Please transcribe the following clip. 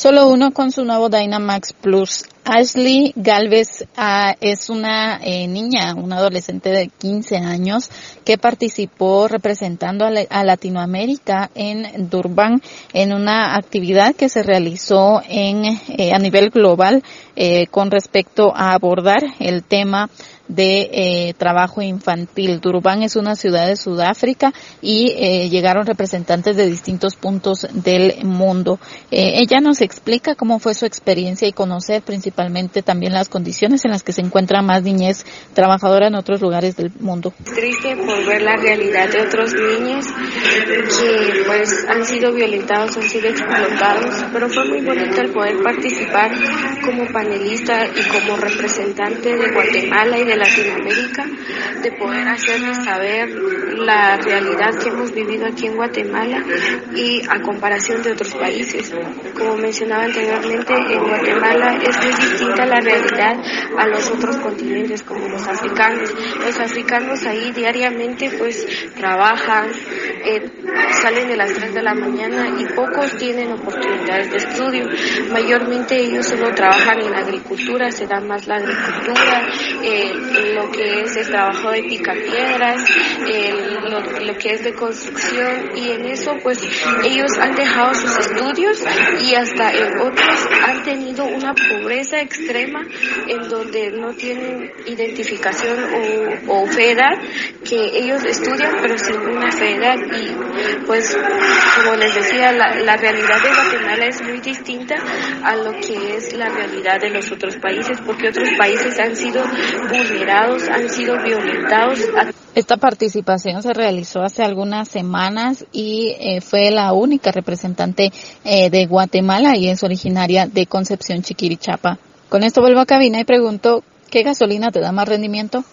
Solo uno con su nuevo Dynamax Plus. Ashley Galvez uh, es una eh, niña, una adolescente de 15 años que participó representando a, a Latinoamérica en Durban en una actividad que se realizó en, eh, a nivel global eh, con respecto a abordar el tema de eh, trabajo infantil. Durban es una ciudad de Sudáfrica y eh, llegaron representantes de distintos puntos del mundo. Eh, ella nos explica cómo fue su experiencia y conocer principalmente también las condiciones en las que se encuentra más niñez trabajadora en otros lugares del mundo. Triste por ver la realidad de otros niños que pues han sido violentados, han sido explotados, pero fue muy bonito el poder participar como panelista y como representante de Guatemala y de Latinoamérica, de poder hacerles saber la realidad que hemos vivido aquí en Guatemala y a comparación de otros países. Como mencionaba anteriormente, en Guatemala es muy distinta la realidad a los otros continentes como los africanos. Los africanos ahí diariamente pues trabajan, eh, salen de las 3 de la mañana y pocos tienen oportunidades de estudio. Mayormente ellos solo trabajan en agricultura, se da más la agricultura, eh, lo que es el trabajo de picapiedras, lo, que es de construcción y en eso pues ellos han dejado sus estudios y hasta en otros han tenido una pobreza extrema en donde no tienen identificación o, o que ellos estudian pero sin una fe y pues como les decía la, la realidad de Guatemala es muy distinta a lo que es la realidad de los otros países porque otros países han sido Esta participación se realizó hace algunas semanas y eh, fue la única representante eh, de Guatemala y es originaria de Concepción Chiquirichapa. Con esto vuelvo a cabina y pregunto, ¿qué gasolina te da más rendimiento?